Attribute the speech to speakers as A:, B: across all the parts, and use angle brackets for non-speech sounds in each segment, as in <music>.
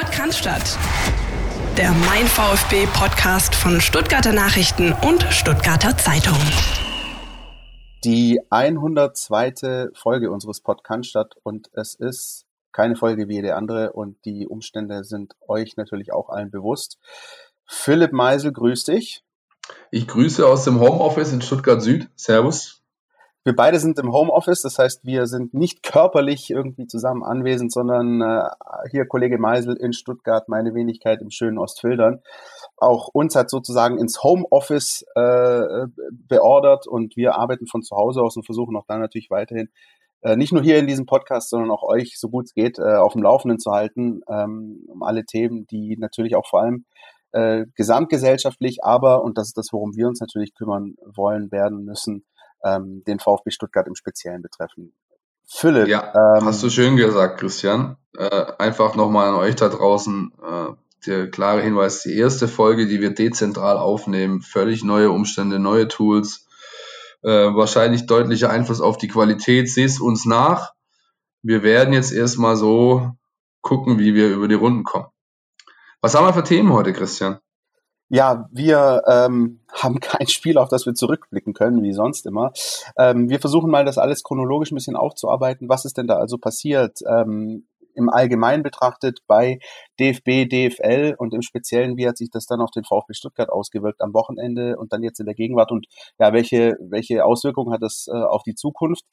A: Podcast. Der Mein VfB Podcast von Stuttgarter Nachrichten und Stuttgarter Zeitung.
B: Die 102. Folge unseres Podcasts und es ist keine Folge wie jede andere und die Umstände sind euch natürlich auch allen bewusst. Philipp Meisel, grüß dich.
C: Ich grüße aus dem Homeoffice in Stuttgart Süd. Servus.
B: Wir beide sind im Homeoffice, das heißt, wir sind nicht körperlich irgendwie zusammen anwesend, sondern äh, hier Kollege Meisel in Stuttgart, meine Wenigkeit im schönen Ostfildern. Auch uns hat sozusagen ins Homeoffice äh, beordert und wir arbeiten von zu Hause aus und versuchen auch da natürlich weiterhin äh, nicht nur hier in diesem Podcast, sondern auch euch, so gut es geht, äh, auf dem Laufenden zu halten, ähm, um alle Themen, die natürlich auch vor allem äh, gesamtgesellschaftlich, aber, und das ist das, worum wir uns natürlich kümmern wollen, werden müssen, ähm, den VfB Stuttgart im Speziellen betreffen.
C: Philipp. Ja, ähm, hast du schön gesagt, Christian. Äh, einfach nochmal an euch da draußen äh, der klare Hinweis, die erste Folge, die wir dezentral aufnehmen, völlig neue Umstände, neue Tools, äh, wahrscheinlich deutlicher Einfluss auf die Qualität. Seht uns nach. Wir werden jetzt erstmal so gucken, wie wir über die Runden kommen. Was haben wir für Themen heute, Christian?
B: Ja, wir ähm, haben <laughs> kein Spiel, auf das wir zurückblicken können, wie sonst immer. Ähm, wir versuchen mal, das alles chronologisch ein bisschen aufzuarbeiten. Was ist denn da also passiert? Ähm, im Allgemeinen betrachtet bei DFB, DFL und im Speziellen, wie hat sich das dann auf den VfB Stuttgart ausgewirkt am Wochenende und dann jetzt in der Gegenwart und ja, welche, welche Auswirkungen hat das äh, auf die Zukunft?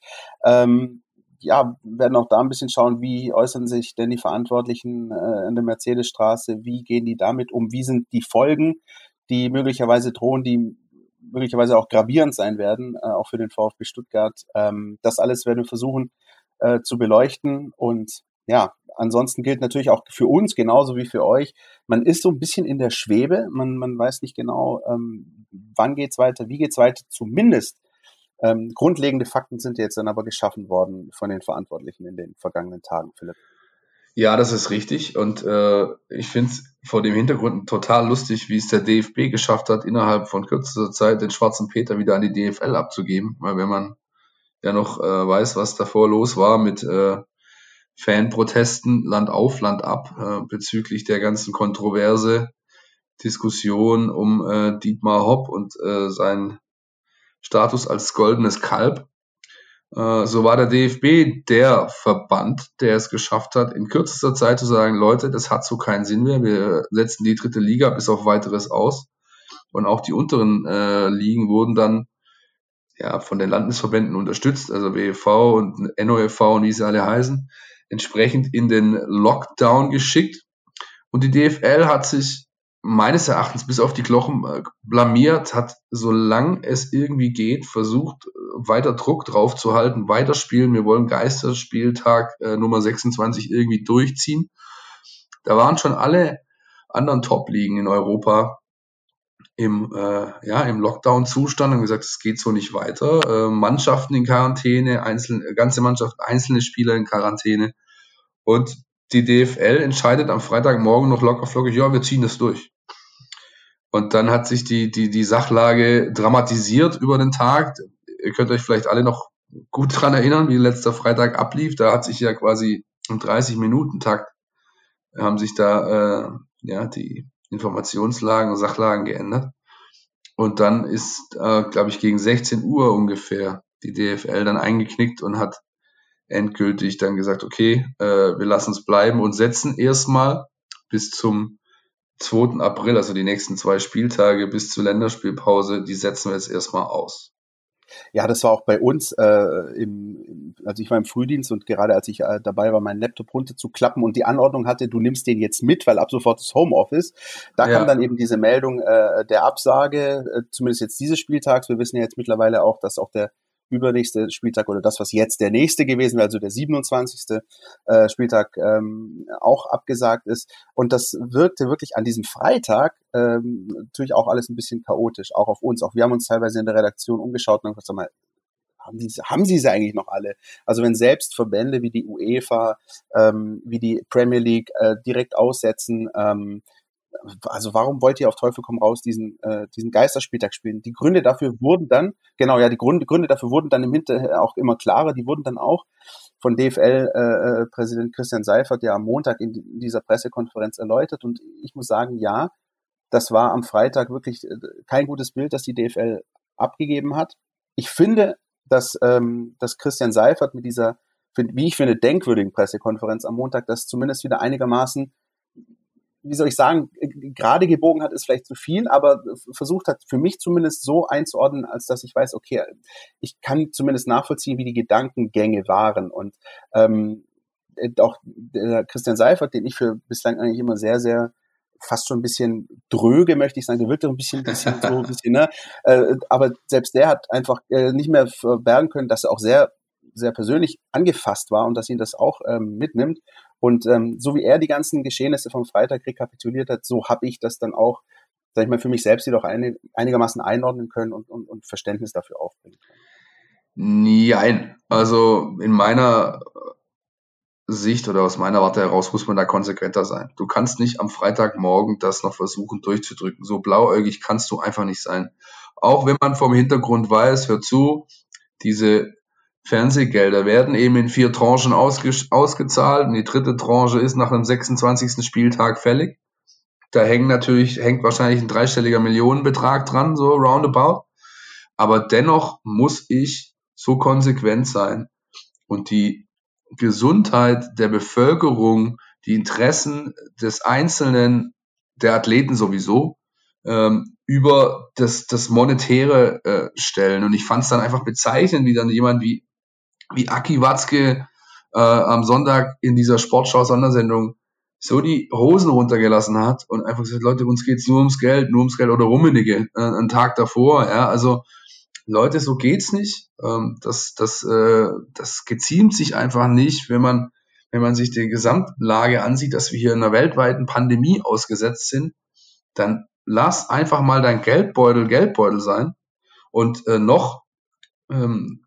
B: Ähm, ja, werden auch da ein bisschen schauen, wie äußern sich denn die Verantwortlichen äh, in der Mercedesstraße, wie gehen die damit um, wie sind die Folgen, die möglicherweise drohen, die möglicherweise auch gravierend sein werden, äh, auch für den VfB Stuttgart. Ähm, das alles werden wir versuchen äh, zu beleuchten und ja, ansonsten gilt natürlich auch für uns genauso wie für euch, man ist so ein bisschen in der Schwebe, man, man weiß nicht genau, ähm, wann geht's weiter, wie geht's weiter, zumindest ähm, grundlegende Fakten sind jetzt dann aber geschaffen worden von den Verantwortlichen in den vergangenen Tagen, Philipp.
C: Ja, das ist richtig. Und äh, ich finde es vor dem Hintergrund total lustig, wie es der DFB geschafft hat, innerhalb von kürzester Zeit den schwarzen Peter wieder an die DFL abzugeben. Weil wenn man ja noch äh, weiß, was davor los war mit äh, Fanprotesten Land auf, Land ab äh, bezüglich der ganzen Kontroverse, Diskussion um äh, Dietmar Hopp und äh, sein Status als goldenes Kalb. Äh, so war der DFB der Verband, der es geschafft hat, in kürzester Zeit zu sagen, Leute, das hat so keinen Sinn mehr. Wir setzen die dritte Liga bis auf weiteres aus. Und auch die unteren äh, Ligen wurden dann ja, von den Landesverbänden unterstützt, also WEV und NOFV und wie sie alle heißen, entsprechend in den Lockdown geschickt. Und die DFL hat sich meines Erachtens bis auf die Glochen äh, blamiert, hat, solange es irgendwie geht, versucht, weiter Druck drauf zu halten, weiterspielen. Wir wollen Geisterspieltag äh, Nummer 26 irgendwie durchziehen. Da waren schon alle anderen Top-Ligen in Europa im, äh, ja, im Lockdown-Zustand und gesagt, es geht so nicht weiter. Äh, Mannschaften in Quarantäne, einzelne, ganze Mannschaft, einzelne Spieler in Quarantäne. Und die DFL entscheidet am Freitagmorgen noch locker flockig, ja, wir ziehen das durch. Und dann hat sich die, die, die Sachlage dramatisiert über den Tag. Ihr könnt euch vielleicht alle noch gut dran erinnern, wie letzter Freitag ablief. Da hat sich ja quasi im 30-Minuten-Takt haben sich da äh, ja die Informationslagen und Sachlagen geändert. Und dann ist, äh, glaube ich, gegen 16 Uhr ungefähr die DFL dann eingeknickt und hat endgültig dann gesagt, okay, äh, wir lassen es bleiben und setzen erstmal bis zum 2. April, also die nächsten zwei Spieltage bis zur Länderspielpause, die setzen wir jetzt erstmal aus.
B: Ja, das war auch bei uns, äh, im, also ich war im Frühdienst und gerade als ich äh, dabei war, meinen Laptop runterzuklappen und die Anordnung hatte, du nimmst den jetzt mit, weil ab sofort ist Homeoffice, da ja. kam dann eben diese Meldung äh, der Absage, äh, zumindest jetzt dieses Spieltags. Wir wissen ja jetzt mittlerweile auch, dass auch der übernächste Spieltag oder das, was jetzt der nächste gewesen wäre, also der 27. Äh, Spieltag ähm, auch abgesagt ist. Und das wirkte wirklich an diesem Freitag ähm, natürlich auch alles ein bisschen chaotisch, auch auf uns. Auch wir haben uns teilweise in der Redaktion umgeschaut und gesagt, mal, haben, die, haben sie sie eigentlich noch alle? Also wenn selbst Verbände wie die UEFA, ähm, wie die Premier League äh, direkt aussetzen, ähm, also warum wollt ihr auf Teufel komm raus diesen, äh, diesen Geisterspieltag spielen? Die Gründe dafür wurden dann, genau, ja, die Gründe, Gründe dafür wurden dann im Hinterher auch immer klarer, die wurden dann auch von DFL-Präsident äh, Christian Seifert ja am Montag in, in dieser Pressekonferenz erläutert. Und ich muss sagen, ja, das war am Freitag wirklich äh, kein gutes Bild, das die DFL abgegeben hat. Ich finde, dass, ähm, dass Christian Seifert mit dieser, wie ich finde, denkwürdigen Pressekonferenz am Montag das zumindest wieder einigermaßen wie soll ich sagen, gerade gebogen hat, ist vielleicht zu viel, aber versucht hat, für mich zumindest so einzuordnen, als dass ich weiß, okay, ich kann zumindest nachvollziehen, wie die Gedankengänge waren. Und ähm, auch der Christian Seifert, den ich für bislang eigentlich immer sehr, sehr fast schon ein bisschen dröge, möchte ich sagen. Der wirkt doch ein bisschen, bisschen <laughs> so ein bisschen, ne? Äh, aber selbst der hat einfach äh, nicht mehr verbergen können, dass er auch sehr, sehr persönlich angefasst war und dass ihn das auch ähm, mitnimmt. Und ähm, so wie er die ganzen Geschehnisse vom Freitag rekapituliert hat, so habe ich das dann auch, sag ich mal, für mich selbst jedoch ein, einigermaßen einordnen können und, und, und Verständnis dafür aufbringen können.
C: Nein, also in meiner Sicht oder aus meiner Warte heraus muss man da konsequenter sein. Du kannst nicht am Freitagmorgen das noch versuchen durchzudrücken. So blauäugig kannst du einfach nicht sein. Auch wenn man vom Hintergrund weiß, hör zu, diese Fernsehgelder werden eben in vier Tranchen ausge ausgezahlt und die dritte Tranche ist nach dem 26. Spieltag fällig. Da hängt natürlich, hängt wahrscheinlich ein dreistelliger Millionenbetrag dran, so roundabout. Aber dennoch muss ich so konsequent sein und die Gesundheit der Bevölkerung, die Interessen des Einzelnen, der Athleten sowieso, ähm, über das, das Monetäre äh, stellen. Und ich fand es dann einfach bezeichnend, wie dann jemand wie wie Aki Watzke äh, am Sonntag in dieser Sportschau-Sondersendung so die Hosen runtergelassen hat und einfach gesagt, Leute, uns geht's nur ums Geld, nur ums Geld oder Rummenige, äh, einen Tag davor, ja, also Leute, so geht's nicht. Ähm, das, das, äh, das geziemt sich einfach nicht, wenn man, wenn man sich die Gesamtlage ansieht, dass wir hier in einer weltweiten Pandemie ausgesetzt sind, dann lass einfach mal dein Geldbeutel Geldbeutel sein. Und äh, noch ähm,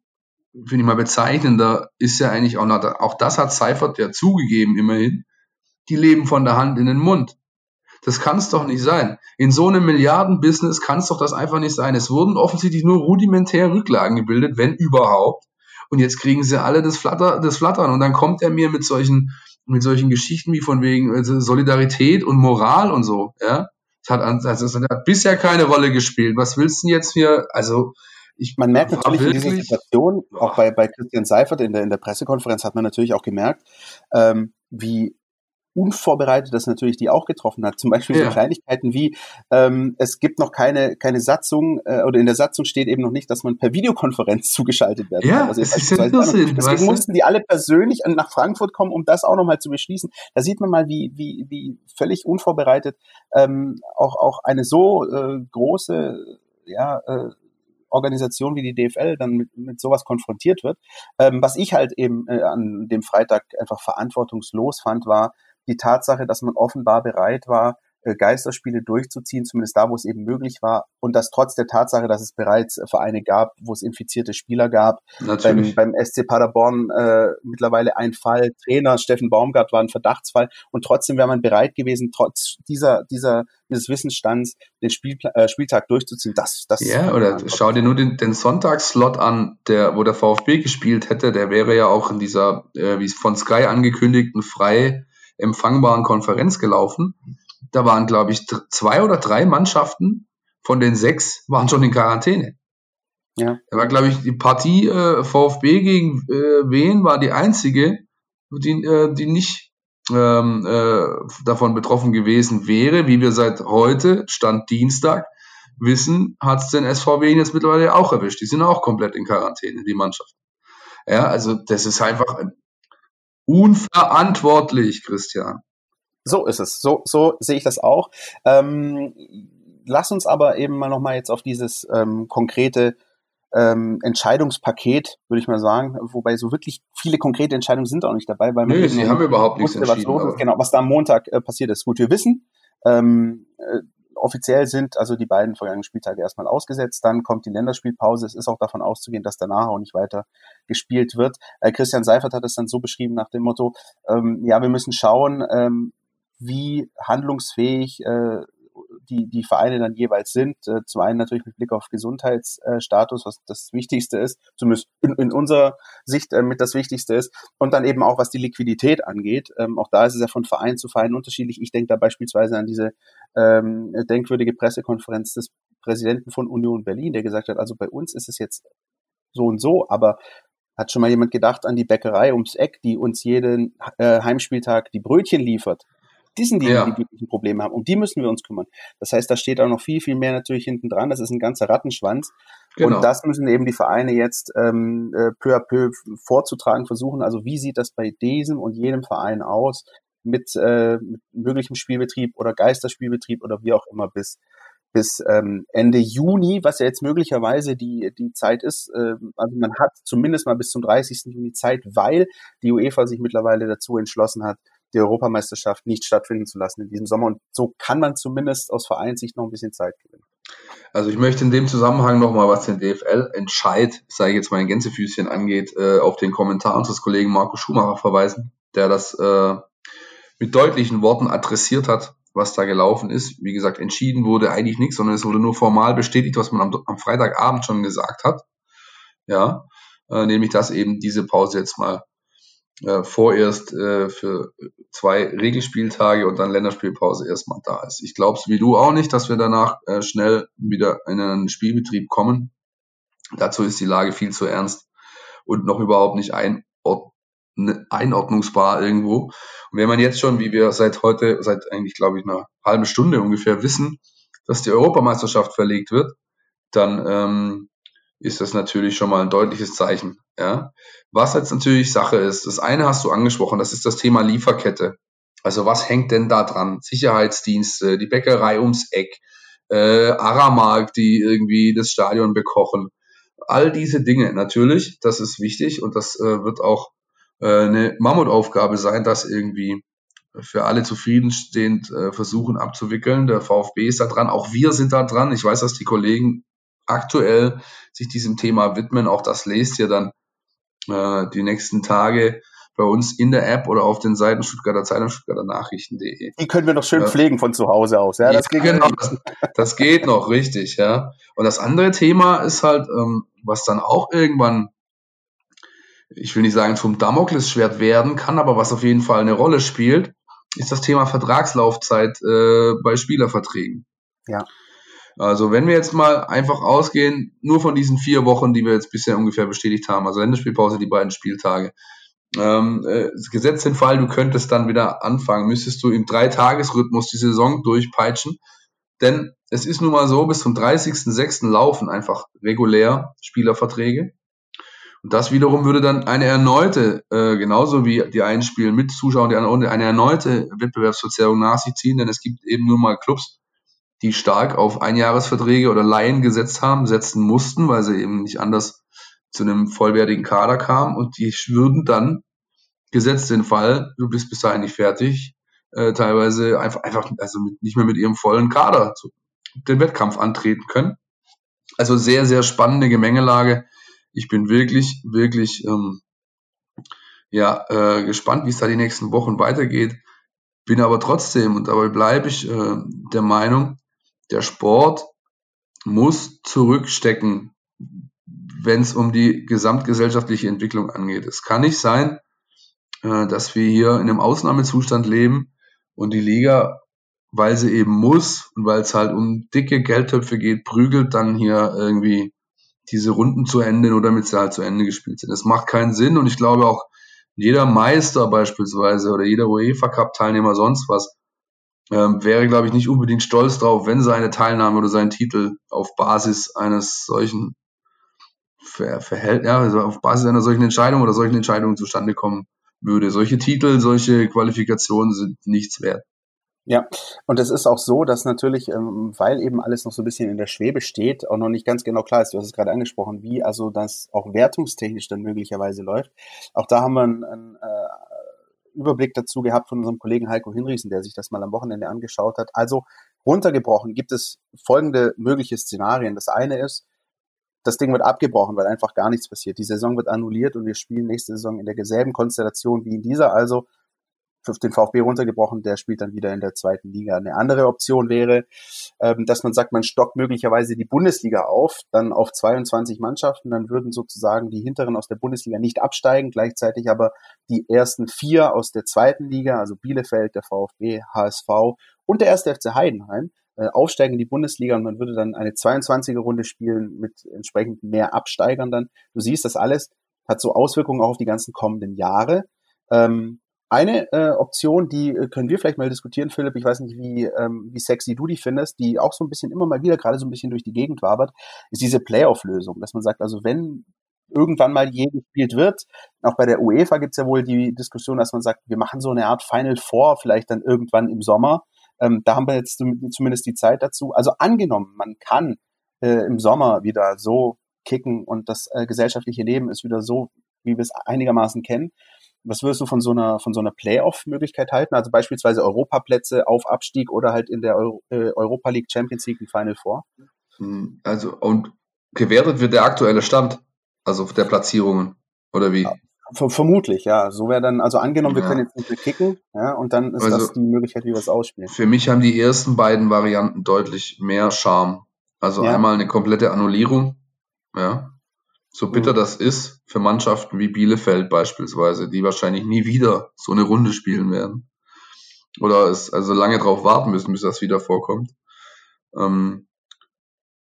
C: finde ich mal bezeichnender, ist ja eigentlich auch noch, auch das hat Seifert ja zugegeben, immerhin, die leben von der Hand in den Mund. Das kann es doch nicht sein. In so einem Milliardenbusiness kann es doch das einfach nicht sein. Es wurden offensichtlich nur rudimentär Rücklagen gebildet, wenn überhaupt. Und jetzt kriegen sie alle das, Flatter, das Flattern. Und dann kommt er mir mit solchen, mit solchen Geschichten wie von wegen also Solidarität und Moral und so. Ja, das hat, also das hat bisher keine Rolle gespielt. Was willst du denn jetzt hier? Also
B: ich, man merkt natürlich in dieser Situation, auch bei, bei Christian Seifert in der, in der Pressekonferenz hat man natürlich auch gemerkt, ähm, wie unvorbereitet das natürlich die auch getroffen hat. Zum Beispiel ja. so Kleinigkeiten wie, ähm, es gibt noch keine, keine Satzung, äh, oder in der Satzung steht eben noch nicht, dass man per Videokonferenz <laughs> zugeschaltet werden
C: ja, kann. Also das ist ja Deswegen
B: weißt du? mussten die alle persönlich nach Frankfurt kommen, um das auch nochmal zu beschließen. Da sieht man mal, wie, wie, wie völlig unvorbereitet ähm, auch, auch eine so äh, große ja, äh, Organisation wie die DFL dann mit, mit sowas konfrontiert wird. Ähm, was ich halt eben äh, an dem Freitag einfach verantwortungslos fand, war die Tatsache, dass man offenbar bereit war, Geisterspiele durchzuziehen, zumindest da, wo es eben möglich war. Und das trotz der Tatsache, dass es bereits äh, Vereine gab, wo es infizierte Spieler gab. Beim, beim SC Paderborn äh, mittlerweile ein Fall. Trainer Steffen Baumgart war ein Verdachtsfall. Und trotzdem wäre man bereit gewesen, trotz dieser, dieser, dieses Wissensstands den Spiel, äh, Spieltag durchzuziehen. Das, das
C: ja, oder schau dir nur den, den Sonntagsslot an, der, wo der VfB gespielt hätte. Der wäre ja auch in dieser, äh, wie von Sky angekündigten, frei empfangbaren Konferenz gelaufen da waren, glaube ich, zwei oder drei Mannschaften von den sechs waren schon in Quarantäne. Ja. Da war, glaube ich, die Partie äh, VfB gegen äh, Wen war die einzige, die, äh, die nicht ähm, äh, davon betroffen gewesen wäre, wie wir seit heute, Stand Dienstag, wissen, hat es den SVW jetzt mittlerweile auch erwischt. Die sind auch komplett in Quarantäne, die Mannschaft. Ja, also das ist einfach unverantwortlich, Christian.
B: So ist es. So, so sehe ich das auch. Ähm, lass uns aber eben mal nochmal jetzt auf dieses ähm, konkrete ähm, Entscheidungspaket, würde ich mal sagen, wobei so wirklich viele konkrete Entscheidungen sind auch nicht dabei, weil
C: nee, sie haben überhaupt nichts entschieden.
B: Was los ist. Genau, was da am Montag äh, passiert ist. Gut, wir wissen, ähm, äh, offiziell sind also die beiden vergangenen Spieltage erstmal ausgesetzt. Dann kommt die Länderspielpause. Es ist auch davon auszugehen, dass danach auch nicht weiter gespielt wird. Äh, Christian Seifert hat es dann so beschrieben nach dem Motto, ähm, ja, wir müssen schauen, ähm, wie handlungsfähig äh, die, die Vereine dann jeweils sind. Äh, zum einen natürlich mit Blick auf Gesundheitsstatus, was das Wichtigste ist, zumindest in, in unserer Sicht äh, mit das Wichtigste ist. Und dann eben auch, was die Liquidität angeht. Ähm, auch da ist es ja von Verein zu Verein unterschiedlich. Ich denke da beispielsweise an diese ähm, denkwürdige Pressekonferenz des Präsidenten von Union Berlin, der gesagt hat, also bei uns ist es jetzt so und so, aber hat schon mal jemand gedacht an die Bäckerei ums Eck, die uns jeden äh, Heimspieltag die Brötchen liefert? Die sind die, ja. die wirklichen Probleme haben. Um die müssen wir uns kümmern. Das heißt, da steht auch noch viel, viel mehr natürlich hinten dran. Das ist ein ganzer Rattenschwanz. Genau. Und das müssen eben die Vereine jetzt ähm, äh, peu à peu vorzutragen versuchen. Also wie sieht das bei diesem und jenem Verein aus mit, äh, mit möglichem Spielbetrieb oder Geisterspielbetrieb oder wie auch immer bis bis ähm, Ende Juni, was ja jetzt möglicherweise die, die Zeit ist. Äh, also man hat zumindest mal bis zum 30. Juni Zeit, weil die UEFA sich mittlerweile dazu entschlossen hat, die Europameisterschaft nicht stattfinden zu lassen in diesem Sommer. Und so kann man zumindest aus Vereinssicht noch ein bisschen Zeit gewinnen.
C: Also ich möchte in dem Zusammenhang nochmal, was den DFL-Entscheid, sage ich jetzt mal in Gänsefüßchen angeht, äh, auf den Kommentar unseres Kollegen Marco Schumacher verweisen, der das äh, mit deutlichen Worten adressiert hat was da gelaufen ist. Wie gesagt, entschieden wurde eigentlich nichts, sondern es wurde nur formal bestätigt, was man am, am Freitagabend schon gesagt hat. Ja, äh, nämlich, dass eben diese Pause jetzt mal äh, vorerst äh, für zwei Regelspieltage und dann Länderspielpause erstmal da ist. Ich glaube wie du auch nicht, dass wir danach äh, schnell wieder in einen Spielbetrieb kommen. Dazu ist die Lage viel zu ernst und noch überhaupt nicht einordnbar einordnungsbar irgendwo. Und wenn man jetzt schon, wie wir seit heute, seit eigentlich glaube ich einer halben Stunde ungefähr wissen, dass die Europameisterschaft verlegt wird, dann ähm, ist das natürlich schon mal ein deutliches Zeichen. Ja? Was jetzt natürlich Sache ist, das eine hast du angesprochen, das ist das Thema Lieferkette. Also was hängt denn da dran? Sicherheitsdienste, die Bäckerei ums Eck, äh, Aramark, die irgendwie das Stadion bekochen. All diese Dinge natürlich, das ist wichtig und das äh, wird auch äh, eine Mammutaufgabe sein, das irgendwie für alle zufriedenstehend äh, versuchen abzuwickeln. Der VfB ist da dran, auch wir sind da dran. Ich weiß, dass die Kollegen aktuell sich diesem Thema widmen. Auch das lest ihr dann äh, die nächsten Tage bei uns in der App oder auf den Seiten Stuttgarter Zeitung, Stuttgarter Nachrichten.de.
B: Die können wir noch schön ja. pflegen von zu Hause aus. Ja,
C: das, ja, genau, das, das, geht noch richtig. Ja. Und das andere Thema ist halt, ähm, was dann auch irgendwann ich will nicht sagen zum Damoklesschwert werden kann, aber was auf jeden Fall eine Rolle spielt, ist das Thema Vertragslaufzeit äh, bei Spielerverträgen.
B: Ja.
C: Also wenn wir jetzt mal einfach ausgehen, nur von diesen vier Wochen, die wir jetzt bisher ungefähr bestätigt haben, also Länderspielpause, die beiden Spieltage, ähm, äh, gesetzt den Fall, du könntest dann wieder anfangen, müsstest du im Dreitagesrhythmus die Saison durchpeitschen, denn es ist nun mal so, bis zum 30.06. laufen einfach regulär Spielerverträge. Und das wiederum würde dann eine erneute, äh, genauso wie die einen spielen mit Zuschauern, die anderen eine erneute Wettbewerbsverzerrung nach sich ziehen, denn es gibt eben nur mal Clubs, die stark auf Einjahresverträge oder Laien gesetzt haben, setzen mussten, weil sie eben nicht anders zu einem vollwertigen Kader kamen und die würden dann, gesetzt den Fall, du bist bis dahin nicht fertig, äh, teilweise einfach, einfach also mit, nicht mehr mit ihrem vollen Kader zu, den Wettkampf antreten können. Also sehr, sehr spannende Gemengelage ich bin wirklich, wirklich ähm, ja, äh, gespannt, wie es da die nächsten Wochen weitergeht. Bin aber trotzdem, und dabei bleibe ich äh, der Meinung, der Sport muss zurückstecken, wenn es um die gesamtgesellschaftliche Entwicklung angeht. Es kann nicht sein, äh, dass wir hier in einem Ausnahmezustand leben und die Liga, weil sie eben muss und weil es halt um dicke Geldtöpfe geht, prügelt dann hier irgendwie diese Runden zu Ende, nur damit sie halt zu Ende gespielt sind. Das macht keinen Sinn und ich glaube auch jeder Meister beispielsweise oder jeder UEFA Cup Teilnehmer sonst was ähm, wäre, glaube ich, nicht unbedingt stolz drauf, wenn seine Teilnahme oder sein Titel auf Basis eines solchen Ver Verhält ja, also auf Basis einer solchen Entscheidung oder solchen Entscheidungen zustande kommen würde. Solche Titel, solche Qualifikationen sind nichts wert.
B: Ja, und es ist auch so, dass natürlich, ähm, weil eben alles noch so ein bisschen in der Schwebe steht, auch noch nicht ganz genau klar ist, du hast es gerade angesprochen, wie also das auch wertungstechnisch dann möglicherweise läuft. Auch da haben wir einen, einen äh, Überblick dazu gehabt von unserem Kollegen Heiko Hinriesen, der sich das mal am Wochenende angeschaut hat. Also runtergebrochen gibt es folgende mögliche Szenarien. Das eine ist, das Ding wird abgebrochen, weil einfach gar nichts passiert. Die Saison wird annulliert und wir spielen nächste Saison in derselben Konstellation wie in dieser. Also auf den VfB runtergebrochen, der spielt dann wieder in der zweiten Liga. Eine andere Option wäre, ähm, dass man sagt, man stockt möglicherweise die Bundesliga auf, dann auf 22 Mannschaften, dann würden sozusagen die hinteren aus der Bundesliga nicht absteigen, gleichzeitig aber die ersten vier aus der zweiten Liga, also Bielefeld, der VfB, HSV und der erste FC Heidenheim, äh, aufsteigen in die Bundesliga und man würde dann eine 22er Runde spielen mit entsprechend mehr Absteigern dann. Du siehst, das alles hat so Auswirkungen auch auf die ganzen kommenden Jahre. Ähm, eine äh, Option, die äh, können wir vielleicht mal diskutieren, Philipp, ich weiß nicht, wie, ähm, wie sexy du die findest, die auch so ein bisschen immer mal wieder gerade so ein bisschen durch die Gegend wabert, ist diese Playoff-Lösung, dass man sagt, also wenn irgendwann mal je gespielt wird, auch bei der UEFA gibt's ja wohl die Diskussion, dass man sagt, wir machen so eine Art Final Four vielleicht dann irgendwann im Sommer. Ähm, da haben wir jetzt zumindest die Zeit dazu. Also angenommen, man kann äh, im Sommer wieder so kicken und das äh, gesellschaftliche Leben ist wieder so, wie wir es einigermaßen kennen, was würdest du von so einer, von so einer Playoff-Möglichkeit halten? Also beispielsweise Europaplätze auf Abstieg oder halt in der Euro, äh, Europa League Champions League ein Final Four?
C: Hm, also, und gewertet wird der aktuelle Stand, also der Platzierungen, oder wie? Ja,
B: vermutlich, ja. So wäre dann, also angenommen, wir können jetzt nicht mehr kicken, ja, und dann ist also, das die Möglichkeit, wie wir es ausspielen.
C: Für mich haben die ersten beiden Varianten deutlich mehr Charme. Also ja. einmal eine komplette Annullierung, ja, so bitter mhm. das ist für Mannschaften wie Bielefeld beispielsweise, die wahrscheinlich nie wieder so eine Runde spielen werden. Oder es also lange drauf warten müssen, bis das wieder vorkommt. Ähm,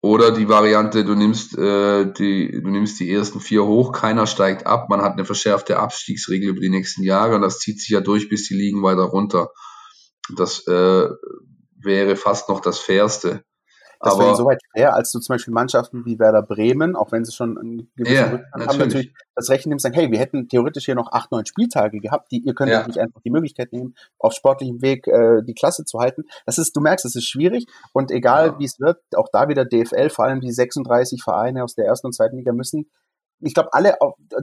C: oder die Variante, du nimmst, äh, die, du nimmst die ersten vier hoch, keiner steigt ab, man hat eine verschärfte Abstiegsregel über die nächsten Jahre und das zieht sich ja durch, bis die liegen weiter runter. Das äh, wäre fast noch das Fairste.
B: Das wäre insoweit fair, als du zum Beispiel Mannschaften wie Werder Bremen, auch wenn sie schon einen gewissen
C: ja, Rückstand
B: haben, natürlich das Recht nehmen, sagen, hey, wir hätten theoretisch hier noch acht, neun Spieltage gehabt, die, ihr könnt ja. nicht einfach die Möglichkeit nehmen, auf sportlichem Weg äh, die Klasse zu halten. Das ist, du merkst, es ist schwierig und egal ja. wie es wird, auch da wieder DFL, vor allem die 36 Vereine aus der ersten und zweiten Liga müssen ich glaube, alle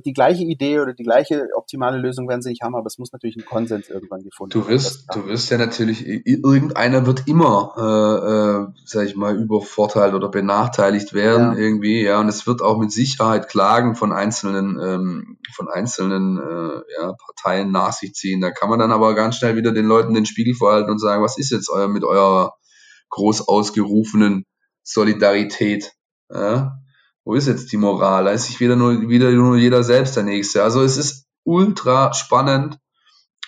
B: die gleiche Idee oder die gleiche optimale Lösung werden sie nicht haben, aber es muss natürlich ein Konsens irgendwann gefunden
C: werden. Du wirst, du wirst ja natürlich, irgendeiner wird immer, äh, äh, sag ich mal, übervorteilt oder benachteiligt werden ja. irgendwie, ja, und es wird auch mit Sicherheit Klagen von einzelnen, ähm, von einzelnen äh, ja, Parteien nach sich ziehen. Da kann man dann aber ganz schnell wieder den Leuten den Spiegel vorhalten und sagen, was ist jetzt euer mit eurer groß ausgerufenen Solidarität? Ja? Wo ist jetzt die Moral? Da ist sich wieder nur, wieder nur jeder selbst der Nächste. Also es ist ultra spannend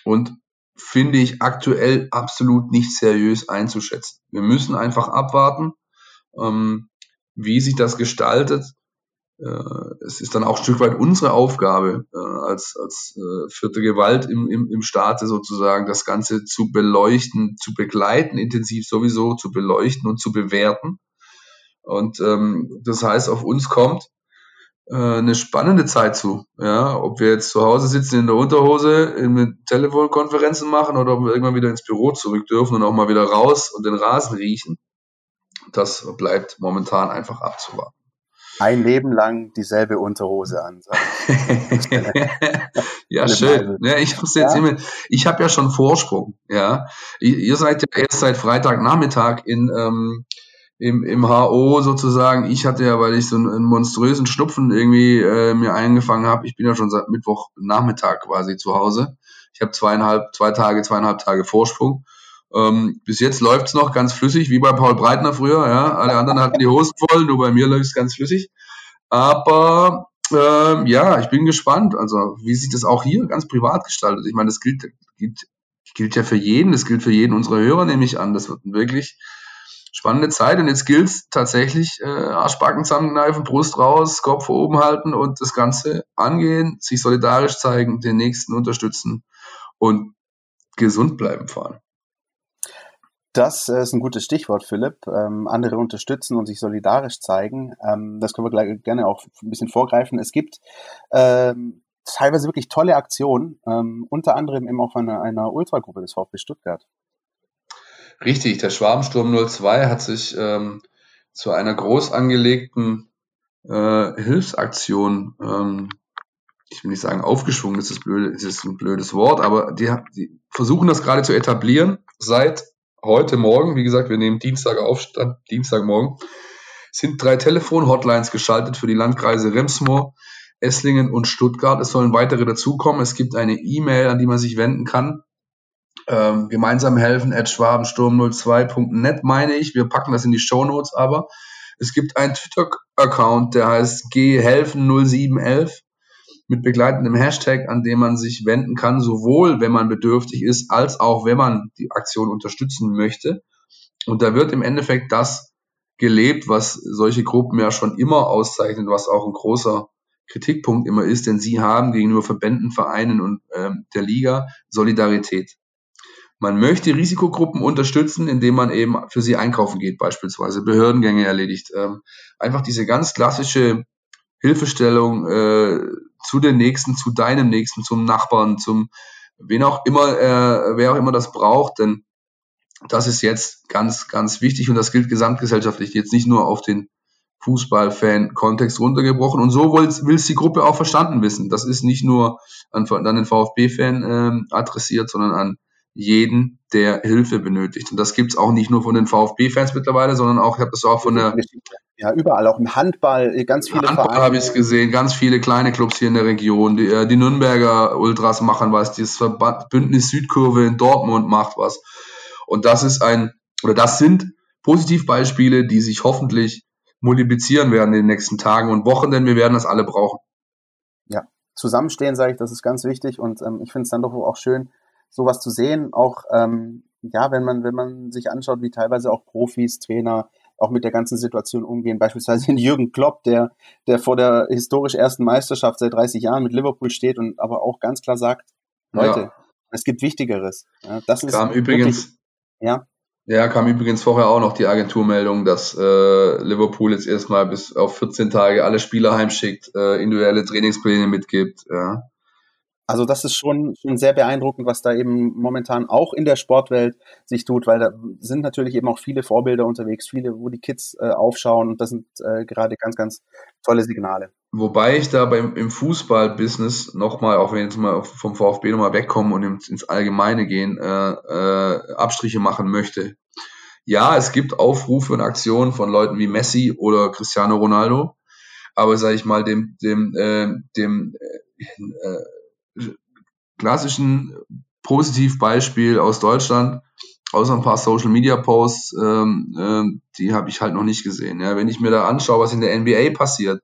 C: und finde ich aktuell absolut nicht seriös einzuschätzen. Wir müssen einfach abwarten, ähm, wie sich das gestaltet. Äh, es ist dann auch ein Stück weit unsere Aufgabe äh, als, als äh, vierte Gewalt im, im, im Staate sozusagen, das Ganze zu beleuchten, zu begleiten, intensiv sowieso zu beleuchten und zu bewerten und ähm, das heißt, auf uns kommt äh, eine spannende Zeit zu. Ja, ob wir jetzt zu Hause sitzen in der Unterhose, in Telefonkonferenzen machen oder ob wir irgendwann wieder ins Büro zurück dürfen und auch mal wieder raus und den Rasen riechen. Das bleibt momentan einfach abzuwarten.
B: Ein Leben lang dieselbe Unterhose an. <laughs>
C: ja, schön. Ja, ich habe ja? immer, ich habe ja schon Vorsprung. Ja, ihr seid ja erst seit Freitagnachmittag in ähm, im, im HO sozusagen. Ich hatte ja, weil ich so einen, einen monströsen Schnupfen irgendwie äh, mir eingefangen habe, ich bin ja schon seit Mittwochnachmittag quasi zu Hause. Ich habe zweieinhalb, zwei Tage, zweieinhalb Tage Vorsprung. Ähm, bis jetzt läuft's noch ganz flüssig, wie bei Paul Breitner früher. Ja, alle anderen hatten die Hosen voll, nur bei mir läuft's ganz flüssig. Aber ähm, ja, ich bin gespannt, also wie sich das auch hier ganz privat gestaltet. Ich meine, das gilt, gilt, gilt ja für jeden, das gilt für jeden unserer Hörer, nehme ich an. Das wird wirklich spannende Zeit und jetzt gilt es tatsächlich, äh, Arschbacken zusammenkneifen, Brust raus, Kopf oben halten und das Ganze angehen, sich solidarisch zeigen, den Nächsten unterstützen und gesund bleiben allem.
B: Das äh, ist ein gutes Stichwort, Philipp. Ähm, andere unterstützen und sich solidarisch zeigen. Ähm, das können wir gleich, gerne auch ein bisschen vorgreifen. Es gibt ähm, teilweise wirklich tolle Aktionen, ähm, unter anderem eben auch von einer, einer Ultragruppe des VfB Stuttgart.
C: Richtig, der Schwabensturm 02 hat sich ähm, zu einer groß angelegten äh, Hilfsaktion, ähm, ich will nicht sagen aufgeschwungen, das ist, blöd, das ist ein blödes Wort, aber die, die versuchen das gerade zu etablieren seit heute Morgen. Wie gesagt, wir nehmen Dienstag auf, Dienstagmorgen. Sind drei Telefon-Hotlines geschaltet für die Landkreise Remsmoor, Esslingen und Stuttgart. Es sollen weitere dazukommen. Es gibt eine E-Mail, an die man sich wenden kann ähm, gemeinsam helfen at schwabensturm02.net meine ich. Wir packen das in die Show Notes aber. Es gibt einen Twitter-Account, der heißt ghelfen0711 mit begleitendem Hashtag, an dem man sich wenden kann, sowohl wenn man bedürftig ist, als auch wenn man die Aktion unterstützen möchte. Und da wird im Endeffekt das gelebt, was solche Gruppen ja schon immer auszeichnen, was auch ein großer Kritikpunkt immer ist, denn sie haben gegenüber Verbänden, Vereinen und ähm, der Liga Solidarität. Man möchte Risikogruppen unterstützen, indem man eben für sie einkaufen geht, beispielsweise Behördengänge erledigt. Ähm, einfach diese ganz klassische Hilfestellung äh, zu den Nächsten, zu deinem Nächsten, zum Nachbarn, zum wen auch immer, äh, wer auch immer das braucht, denn das ist jetzt ganz, ganz wichtig und das gilt gesamtgesellschaftlich, jetzt nicht nur auf den Fußballfan-Kontext runtergebrochen. Und so will es die Gruppe auch verstanden wissen. Das ist nicht nur an, an den VfB-Fan ähm, adressiert, sondern an jeden, der Hilfe benötigt. Und das gibt's auch nicht nur von den VfB-Fans mittlerweile, sondern auch, ich habe das auch von der
B: ja, überall, auch im Handball, äh, ganz viele
C: Handball habe ich gesehen, ganz viele kleine Clubs hier in der Region. Die, äh, die Nürnberger Ultras machen was, das Verband, Bündnis Südkurve in Dortmund macht was. Und das ist ein, oder das sind Positivbeispiele, die sich hoffentlich multiplizieren werden in den nächsten Tagen und Wochen, denn wir werden das alle brauchen.
B: Ja, zusammenstehen, sage ich, das ist ganz wichtig und ähm, ich finde es dann doch auch schön, sowas zu sehen, auch ähm, ja, wenn man, wenn man sich anschaut, wie teilweise auch Profis, Trainer auch mit der ganzen Situation umgehen. Beispielsweise <laughs> Jürgen Klopp, der, der vor der historisch ersten Meisterschaft seit 30 Jahren mit Liverpool steht und aber auch ganz klar sagt, Leute, ja. es gibt Wichtigeres.
C: Ja, das ist kam übrigens, ja. Ja, kam übrigens vorher auch noch die Agenturmeldung, dass äh, Liverpool jetzt erstmal bis auf 14 Tage alle Spieler heimschickt, äh, individuelle Trainingspläne mitgibt. Ja.
B: Also das ist schon, schon sehr beeindruckend, was da eben momentan auch in der Sportwelt sich tut, weil da sind natürlich eben auch viele Vorbilder unterwegs, viele, wo die Kids äh, aufschauen und das sind äh, gerade ganz, ganz tolle Signale.
C: Wobei ich da beim, im Fußball-Business nochmal, auch wenn jetzt mal vom VfB nochmal wegkommen und ins, ins Allgemeine gehen, äh, äh, Abstriche machen möchte. Ja, es gibt Aufrufe und Aktionen von Leuten wie Messi oder Cristiano Ronaldo, aber sage ich mal, dem, dem, äh, dem äh, äh klassischen Positivbeispiel aus Deutschland, außer ein paar Social Media Posts, ähm, ähm, die habe ich halt noch nicht gesehen. Ja, wenn ich mir da anschaue, was in der NBA passiert,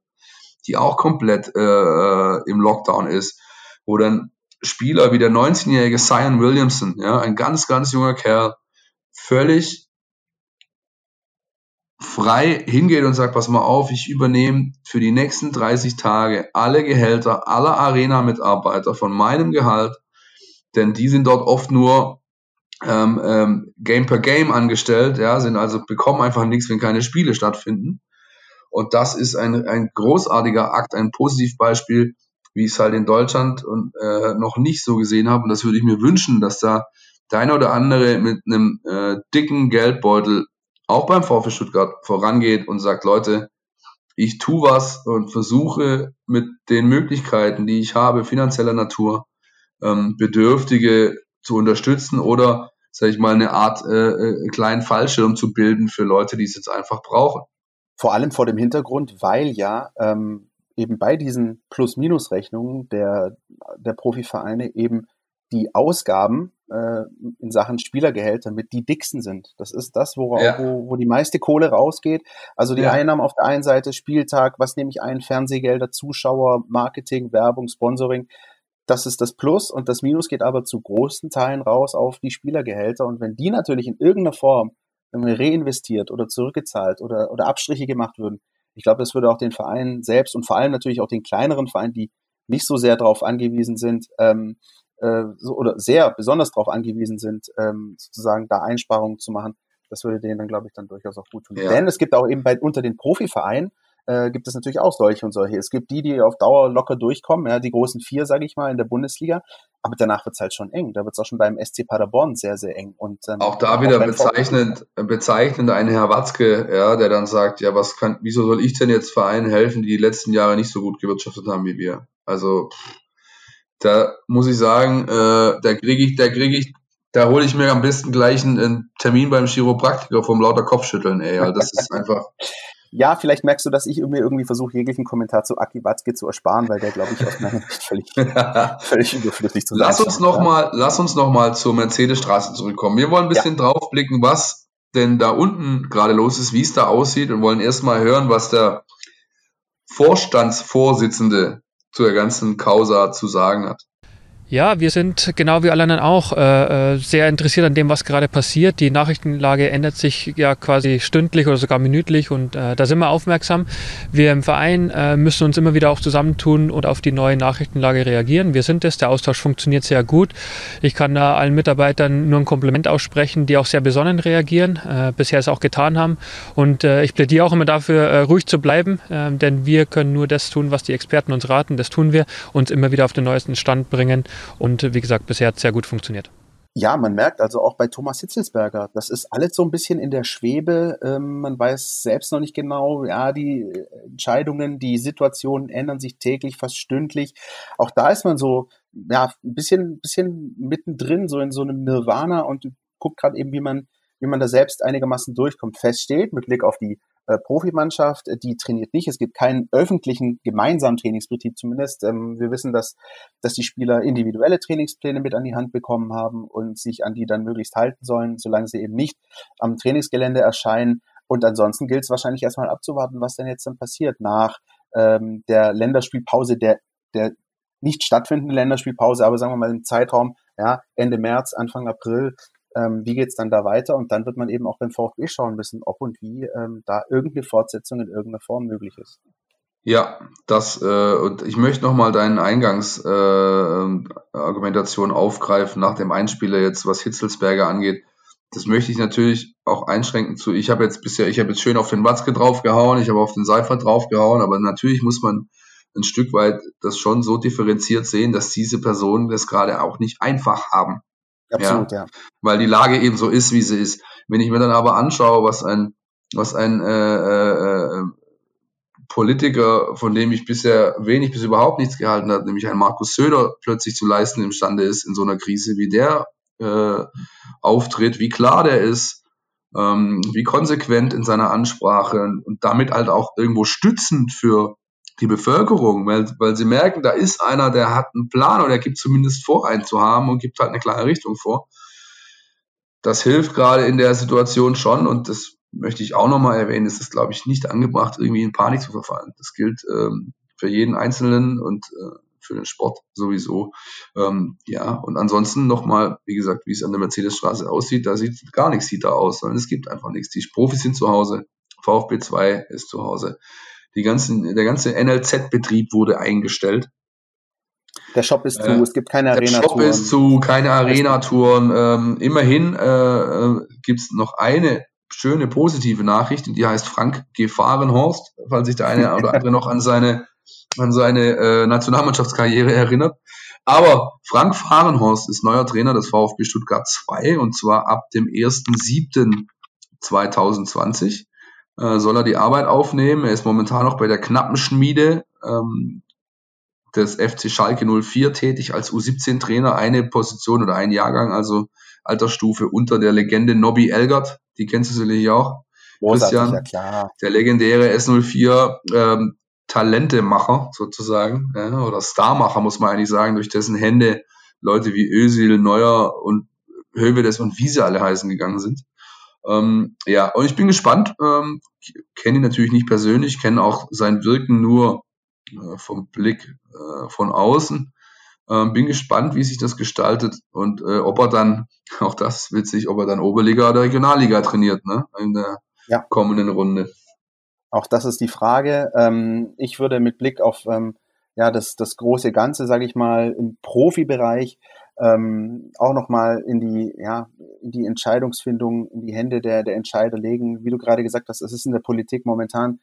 C: die auch komplett äh, äh, im Lockdown ist, wo dann Spieler wie der 19-jährige Zion Williamson, ja, ein ganz, ganz junger Kerl, völlig frei hingeht und sagt, pass mal auf, ich übernehme für die nächsten 30 Tage alle Gehälter aller Arena-Mitarbeiter von meinem Gehalt, denn die sind dort oft nur ähm, ähm, Game per Game angestellt, ja, sind also bekommen einfach nichts, wenn keine Spiele stattfinden. Und das ist ein, ein großartiger Akt, ein Positivbeispiel, wie ich es halt in Deutschland und äh, noch nicht so gesehen habe. Und das würde ich mir wünschen, dass da der eine oder andere mit einem äh, dicken Geldbeutel auch beim VfB Stuttgart vorangeht und sagt, Leute, ich tu was und versuche mit den Möglichkeiten, die ich habe, finanzieller Natur, ähm, Bedürftige zu unterstützen oder, sage ich mal, eine Art äh, äh, kleinen Fallschirm zu bilden für Leute, die es jetzt einfach brauchen.
B: Vor allem vor dem Hintergrund, weil ja ähm, eben bei diesen Plus-Minus-Rechnungen der, der Profivereine eben die Ausgaben äh, in Sachen Spielergehälter mit die dicksten sind. Das ist das, worauf, ja. wo, wo die meiste Kohle rausgeht. Also die ja. Einnahmen auf der einen Seite, Spieltag, was nehme ich ein, Fernsehgelder, Zuschauer, Marketing, Werbung, Sponsoring. Das ist das Plus und das Minus geht aber zu großen Teilen raus auf die Spielergehälter. Und wenn die natürlich in irgendeiner Form reinvestiert oder zurückgezahlt oder, oder Abstriche gemacht würden, ich glaube, das würde auch den Verein selbst und vor allem natürlich auch den kleineren Vereinen, die nicht so sehr darauf angewiesen sind, ähm, äh, so, oder sehr besonders darauf angewiesen sind, ähm, sozusagen da Einsparungen zu machen, das würde denen dann, glaube ich, dann durchaus auch gut tun. Ja. Denn es gibt auch eben bei unter den Profivereinen äh, gibt es natürlich auch solche und solche. Es gibt die, die auf Dauer locker durchkommen, ja, die großen vier, sage ich mal, in der Bundesliga. Aber danach wird's halt schon eng. Da wird's auch schon beim SC Paderborn sehr, sehr eng. Und,
C: ähm, auch da wieder bezeichnend, bezeichnend ein Herr Watzke, ja, der dann sagt, ja, was kann, wieso soll ich denn jetzt Vereinen helfen, die die letzten Jahre nicht so gut gewirtschaftet haben wie wir? Also pff da muss ich sagen, äh, da kriege ich, da kriege ich, da hole ich mir am besten gleich einen, einen, Termin beim Chiropraktiker vom lauter Kopfschütteln, ey. Also das ist einfach, <laughs>
B: ja, vielleicht merkst du, dass ich mir irgendwie versuche, jeglichen Kommentar zu Aki Watzke zu ersparen, weil der, glaube ich, aus meiner Sicht völlig, <laughs>
C: völlig überflüssig zu sein lass uns noch ja. mal, Lass uns noch mal zur Mercedesstraße zurückkommen. Wir wollen ein bisschen ja. draufblicken, was denn da unten gerade los ist, wie es da aussieht und wollen erstmal hören, was der Vorstandsvorsitzende zu der ganzen Causa zu sagen hat.
D: Ja, wir sind genau wie alle anderen auch äh, äh, sehr interessiert an dem, was gerade passiert. Die Nachrichtenlage ändert sich ja quasi stündlich oder sogar minütlich und äh, da sind wir aufmerksam. Wir im Verein äh, müssen uns immer wieder auch zusammentun und auf die neue Nachrichtenlage reagieren. Wir sind es, der Austausch funktioniert sehr gut. Ich kann da allen Mitarbeitern nur ein Kompliment aussprechen, die auch sehr besonnen reagieren, äh, bisher es auch getan haben. Und äh, ich plädiere auch immer dafür, ruhig zu bleiben, denn wir können nur das tun, was die Experten uns raten. Das tun wir, uns immer wieder auf den neuesten Stand bringen und wie gesagt, bisher hat es sehr gut funktioniert.
B: Ja, man merkt also auch bei Thomas Hitzelsberger, das ist alles so ein bisschen in der Schwebe. Ähm, man weiß selbst noch nicht genau, ja, die Entscheidungen, die Situationen ändern sich täglich, fast stündlich. Auch da ist man so, ja, ein bisschen, bisschen mittendrin, so in so einem Nirvana und guckt gerade eben, wie man, wie man da selbst einigermaßen durchkommt. Feststeht mit Blick auf die äh, Profimannschaft, äh, die trainiert nicht. Es gibt keinen öffentlichen gemeinsamen Trainingsbetrieb zumindest. Ähm, wir wissen, dass, dass die Spieler individuelle Trainingspläne mit an die Hand bekommen haben und sich an die dann möglichst halten sollen, solange sie eben nicht am Trainingsgelände erscheinen. Und ansonsten gilt es wahrscheinlich erstmal abzuwarten, was denn jetzt dann passiert nach ähm, der Länderspielpause, der, der nicht stattfindenden Länderspielpause, aber sagen wir mal im Zeitraum ja, Ende März, Anfang April, ähm, wie geht's dann da weiter? Und dann wird man eben auch beim VfB schauen müssen, ob und wie ähm, da irgendeine Fortsetzung in irgendeiner Form möglich ist.
C: Ja, das äh, und ich möchte nochmal deinen Eingangsargumentation äh, aufgreifen nach dem Einspieler jetzt, was Hitzelsberger angeht. Das möchte ich natürlich auch einschränken zu. Ich habe jetzt bisher, ich habe jetzt schön auf den Watzke draufgehauen, ich habe auf den Seifert draufgehauen, aber natürlich muss man ein Stück weit das schon so differenziert sehen, dass diese Personen das gerade auch nicht einfach haben. Absolut, ja. ja. Weil die Lage eben so ist, wie sie ist. Wenn ich mir dann aber anschaue, was ein, was ein äh, äh, äh, Politiker, von dem ich bisher wenig bis überhaupt nichts gehalten habe, nämlich ein Markus Söder plötzlich zu leisten imstande ist in so einer Krise, wie der äh, auftritt, wie klar der ist, ähm, wie konsequent in seiner Ansprache und damit halt auch irgendwo stützend für die Bevölkerung, weil, weil sie merken, da ist einer, der hat einen Plan oder der gibt zumindest vor, einen zu haben und gibt halt eine klare Richtung vor. Das hilft gerade in der Situation schon und das möchte ich auch nochmal erwähnen, es ist, glaube ich, nicht angebracht, irgendwie in Panik zu verfallen. Das gilt ähm, für jeden Einzelnen und äh, für den Sport sowieso. Ähm, ja, und ansonsten nochmal, wie gesagt, wie es an der Mercedesstraße aussieht, da sieht gar nichts sieht da aus, sondern es gibt einfach nichts. Die Profis sind zu Hause, VfB 2 ist zu Hause. Die ganzen, der ganze NLZ-Betrieb wurde eingestellt.
B: Der Shop ist zu, äh, es gibt keine Arena-Touren. Der Shop
C: ist zu, keine Arena-Touren. Ähm, immerhin äh, äh gibt es noch eine schöne positive Nachricht, die heißt Frank Gefahrenhorst, falls sich der eine <laughs> oder andere noch an seine, an seine äh, Nationalmannschaftskarriere erinnert. Aber Frank Fahrenhorst ist neuer Trainer des VfB Stuttgart 2 und zwar ab dem 1.7.2020 äh, soll er die Arbeit aufnehmen. Er ist momentan noch bei der knappen Schmiede ähm, des FC Schalke 04 tätig als U17-Trainer, eine Position oder ein Jahrgang, also Altersstufe unter der Legende Nobby Elgert, die kennst du sicherlich auch. Christian, ja klar. der legendäre S04 ähm, Talentemacher sozusagen, ja, oder Starmacher muss man eigentlich sagen, durch dessen Hände Leute wie Özil, Neuer und Hövedes und wie sie alle heißen gegangen sind. Ähm, ja, und ich bin gespannt. Ähm, kenne ihn natürlich nicht persönlich, kenne auch sein Wirken nur äh, vom Blick äh, von außen. Ähm, bin gespannt, wie sich das gestaltet und äh, ob er dann, <laughs> auch das ist witzig, ob er dann Oberliga oder Regionalliga trainiert, ne? In der ja. kommenden Runde.
B: Auch das ist die Frage. Ähm, ich würde mit Blick auf ähm, ja, das, das große Ganze, sage ich mal, im Profibereich ähm, auch nochmal in die, ja, in die Entscheidungsfindung, in die Hände der, der Entscheider legen. Wie du gerade gesagt hast, es ist in der Politik momentan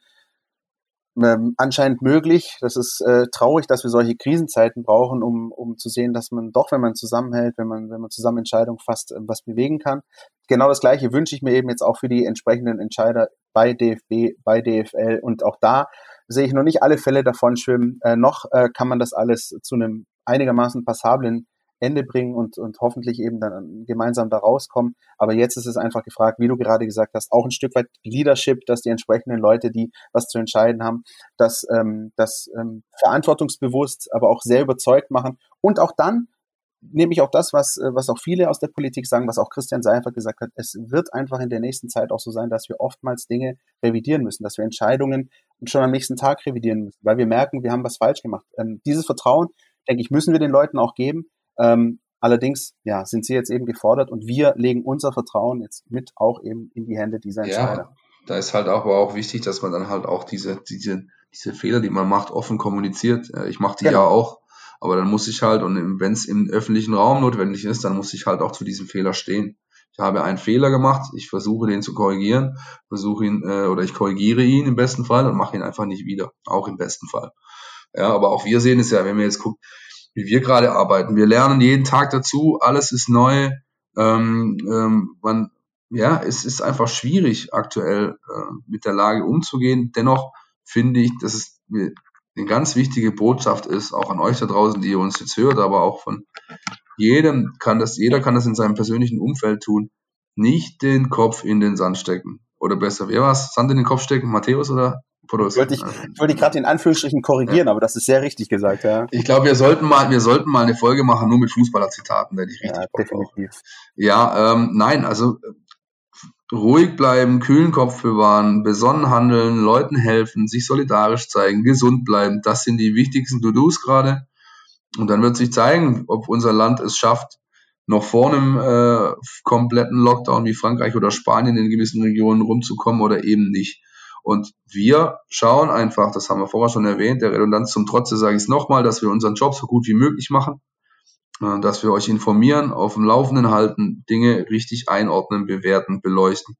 B: ähm, anscheinend möglich. Das ist äh, traurig, dass wir solche Krisenzeiten brauchen, um, um zu sehen, dass man doch, wenn man zusammenhält, wenn man, wenn man zusammen Entscheidungen fasst, äh, was bewegen kann. Genau das Gleiche wünsche ich mir eben jetzt auch für die entsprechenden Entscheider bei DFB, bei DFL und auch da sehe ich noch nicht alle Fälle davon schwimmen. Äh, noch äh, kann man das alles zu einem einigermaßen passablen Ende bringen und, und hoffentlich eben dann gemeinsam da rauskommen. Aber jetzt ist es einfach gefragt, wie du gerade gesagt hast, auch ein Stück weit Leadership, dass die entsprechenden Leute, die was zu entscheiden haben, das, ähm, das ähm, verantwortungsbewusst, aber auch sehr überzeugt machen und auch dann nehme ich auch das, was, äh, was auch viele aus der Politik sagen, was auch Christian Seifert gesagt hat. Es wird einfach in der nächsten Zeit auch so sein, dass wir oftmals Dinge revidieren müssen, dass wir Entscheidungen schon am nächsten Tag revidieren müssen, weil wir merken, wir haben was falsch gemacht. Ähm, dieses Vertrauen, denke ich, müssen wir den Leuten auch geben. Ähm, allerdings, ja, sind sie jetzt eben gefordert und wir legen unser Vertrauen jetzt mit auch eben in die Hände dieser Entscheider.
C: Ja, da ist halt aber auch wichtig, dass man dann halt auch diese, diese, diese Fehler, die man macht, offen kommuniziert. Ich mache die genau. ja auch aber dann muss ich halt, und wenn es im öffentlichen Raum notwendig ist, dann muss ich halt auch zu diesem Fehler stehen. Ich habe einen Fehler gemacht, ich versuche den zu korrigieren, versuche ihn äh, oder ich korrigiere ihn im besten Fall und mache ihn einfach nicht wieder, auch im besten Fall. Ja, aber auch wir sehen es ja, wenn wir jetzt gucken, wie wir gerade arbeiten. Wir lernen jeden Tag dazu, alles ist neu. Ähm, ähm, man, ja, es ist einfach schwierig aktuell äh, mit der Lage umzugehen. Dennoch finde ich, dass es eine ganz wichtige Botschaft ist, auch an euch da draußen, die ihr uns jetzt hört, aber auch von jedem kann das, jeder kann das in seinem persönlichen Umfeld tun, nicht den Kopf in den Sand stecken. Oder besser, wer war's? Sand in den Kopf stecken? Matthäus oder
B: Podolski? Wollte ich, ich wollte gerade in Anführungsstrichen korrigieren, ja. aber das ist sehr richtig gesagt, ja.
C: Ich glaube, wir sollten mal, wir sollten mal eine Folge machen, nur mit Fußballer-Zitaten, werde ich richtig
B: ja, definitiv.
C: Ja, ähm, nein, also ruhig bleiben, kühlen Kopf bewahren, besonnen handeln, Leuten helfen, sich solidarisch zeigen, gesund bleiben. Das sind die wichtigsten To-Dos gerade. Und dann wird sich zeigen, ob unser Land es schafft, noch vor einem äh, kompletten Lockdown wie Frankreich oder Spanien in gewissen Regionen rumzukommen oder eben nicht. Und wir schauen einfach, das haben wir vorher schon erwähnt, der Redundanz zum Trotze sage ich es nochmal, dass wir unseren Job so gut wie möglich machen äh, dass wir euch informieren, auf dem Laufenden halten, Dinge richtig einordnen, bewerten, beleuchten.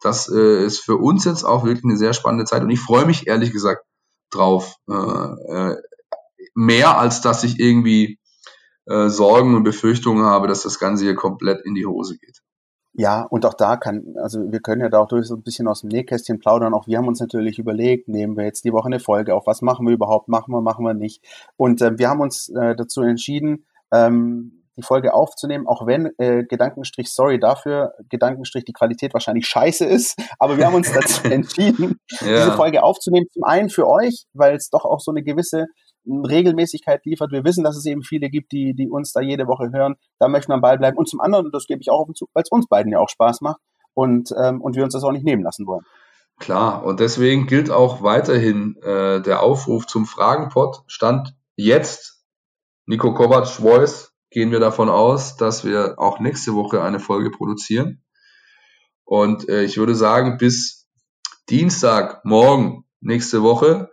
C: Das äh, ist für uns jetzt auch wirklich eine sehr spannende Zeit und ich freue mich ehrlich gesagt drauf. Äh, mehr als dass ich irgendwie Sorgen und Befürchtungen habe, dass das Ganze hier komplett in die Hose geht.
B: Ja, und auch da kann, also wir können ja da auch durch so ein bisschen aus dem Nähkästchen plaudern. Auch wir haben uns natürlich überlegt, nehmen wir jetzt die Woche eine Folge auf, was machen wir überhaupt, machen wir, machen wir nicht. Und äh, wir haben uns äh, dazu entschieden, ähm, die Folge aufzunehmen, auch wenn äh, Gedankenstrich, sorry dafür, Gedankenstrich die Qualität wahrscheinlich scheiße ist, aber wir haben uns dazu <laughs> entschieden, ja. diese Folge aufzunehmen. Zum einen für euch, weil es doch auch so eine gewisse Regelmäßigkeit liefert. Wir wissen, dass es eben viele gibt, die, die uns da jede Woche hören. Da möchten wir am Ball bleiben. Und zum anderen, das gebe ich auch auf den Zug, weil es uns beiden ja auch Spaß macht und, ähm, und wir uns das auch nicht nehmen lassen wollen.
C: Klar, und deswegen gilt auch weiterhin äh, der Aufruf zum Fragenpot. Stand jetzt Nico Kovac Voice gehen wir davon aus, dass wir auch nächste Woche eine Folge produzieren. Und äh, ich würde sagen, bis Dienstag, morgen, nächste Woche,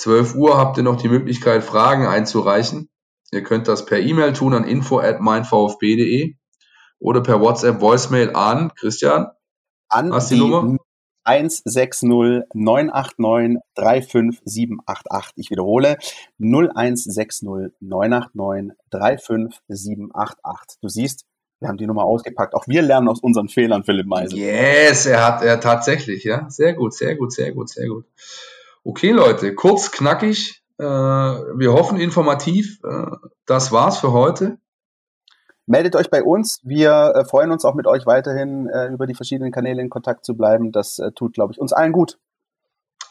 C: 12 Uhr, habt ihr noch die Möglichkeit, Fragen einzureichen. Ihr könnt das per E-Mail tun an info at meinvfb.de oder per WhatsApp Voicemail an Christian.
B: An hast die, die Nummer? 160 989 35788. Ich wiederhole 0160 989 35788. Du siehst, wir haben die Nummer ausgepackt. Auch wir lernen aus unseren Fehlern, Philipp Meisel.
C: Yes, er hat er tatsächlich, ja. Sehr gut, sehr gut, sehr gut, sehr gut. Okay, Leute, kurz, knackig. Äh, wir hoffen informativ. Äh, das war's für heute.
B: Meldet euch bei uns. Wir äh, freuen uns auch mit euch weiterhin äh, über die verschiedenen Kanäle in Kontakt zu bleiben. Das äh, tut, glaube ich, uns allen gut.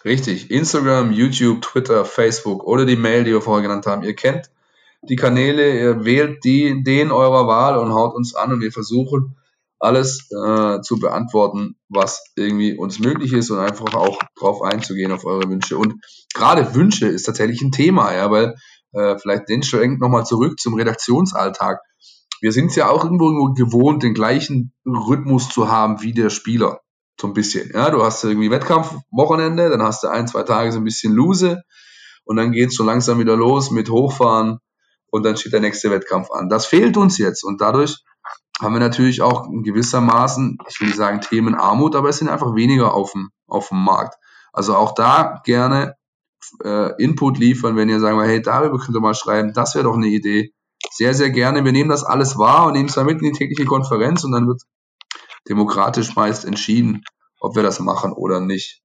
C: Richtig. Instagram, YouTube, Twitter, Facebook oder die Mail, die wir vorher genannt haben. Ihr kennt die Kanäle, ihr wählt die, den eurer Wahl und haut uns an und wir versuchen alles äh, zu beantworten, was irgendwie uns möglich ist und einfach auch drauf einzugehen auf eure Wünsche. Und gerade Wünsche ist tatsächlich ein Thema, ja, weil äh, vielleicht den schwenkt nochmal zurück zum Redaktionsalltag wir sind es ja auch irgendwo gewohnt, den gleichen Rhythmus zu haben wie der Spieler. So ein bisschen. Ja, du hast irgendwie Wettkampfwochenende, dann hast du ein, zwei Tage so ein bisschen Lose und dann geht es schon langsam wieder los mit Hochfahren und dann steht der nächste Wettkampf an. Das fehlt uns jetzt und dadurch haben wir natürlich auch in gewissermaßen, ich will nicht sagen Themenarmut, aber es sind einfach weniger auf dem, auf dem Markt. Also auch da gerne äh, Input liefern, wenn ihr sagen, hey, darüber könnt ihr mal schreiben, das wäre doch eine Idee sehr, sehr gerne. Wir nehmen das alles wahr und nehmen es dann mit in die tägliche Konferenz und dann wird demokratisch meist entschieden, ob wir das machen oder nicht.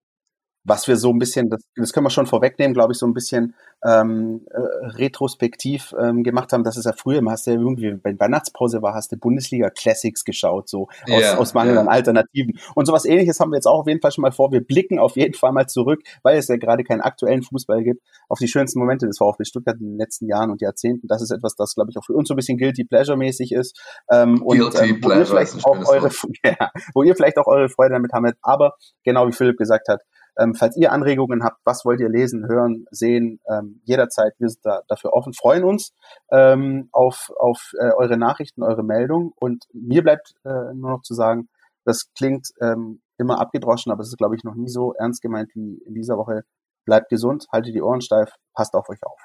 B: Was wir so ein bisschen, das, das können wir schon vorwegnehmen, glaube ich, so ein bisschen ähm, äh, retrospektiv ähm, gemacht haben. Das ist ja früher, man hast ja irgendwie, wenn Weihnachtspause war, hast du Bundesliga Classics geschaut, so aus, ja, aus Mangel ja. an Alternativen. Und sowas ähnliches haben wir jetzt auch auf jeden Fall schon mal vor. Wir blicken auf jeden Fall mal zurück, weil es ja gerade keinen aktuellen Fußball gibt, auf die schönsten Momente des VfB Stuttgart in den letzten Jahren und Jahrzehnten. Das ist etwas, das, glaube ich, auch für uns so ein bisschen guilty pleasure-mäßig ist. Ähm, und ähm, wo, ihr vielleicht auch eure, <laughs> ja, wo ihr vielleicht auch eure Freude damit habt. Aber genau wie Philipp gesagt hat, ähm, falls ihr Anregungen habt, was wollt ihr lesen, hören, sehen, ähm, jederzeit, wir sind da dafür offen, freuen uns ähm, auf, auf äh, eure Nachrichten, eure Meldungen. Und mir bleibt äh, nur noch zu sagen, das klingt ähm, immer abgedroschen, aber es ist, glaube ich, noch nie so ernst gemeint wie in dieser Woche. Bleibt gesund, haltet die Ohren steif, passt auf euch auf.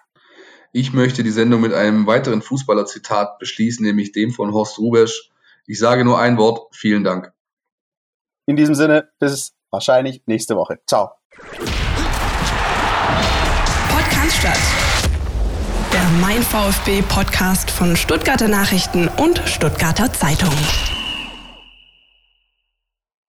C: Ich möchte die Sendung mit einem weiteren Fußballer-Zitat beschließen, nämlich dem von Horst Rubesch. Ich sage nur ein Wort, vielen Dank.
B: In diesem Sinne, bis wahrscheinlich nächste Woche. Ciao.
A: Podcast Der Mein VfB Podcast von Stuttgarter Nachrichten und Stuttgarter Zeitung.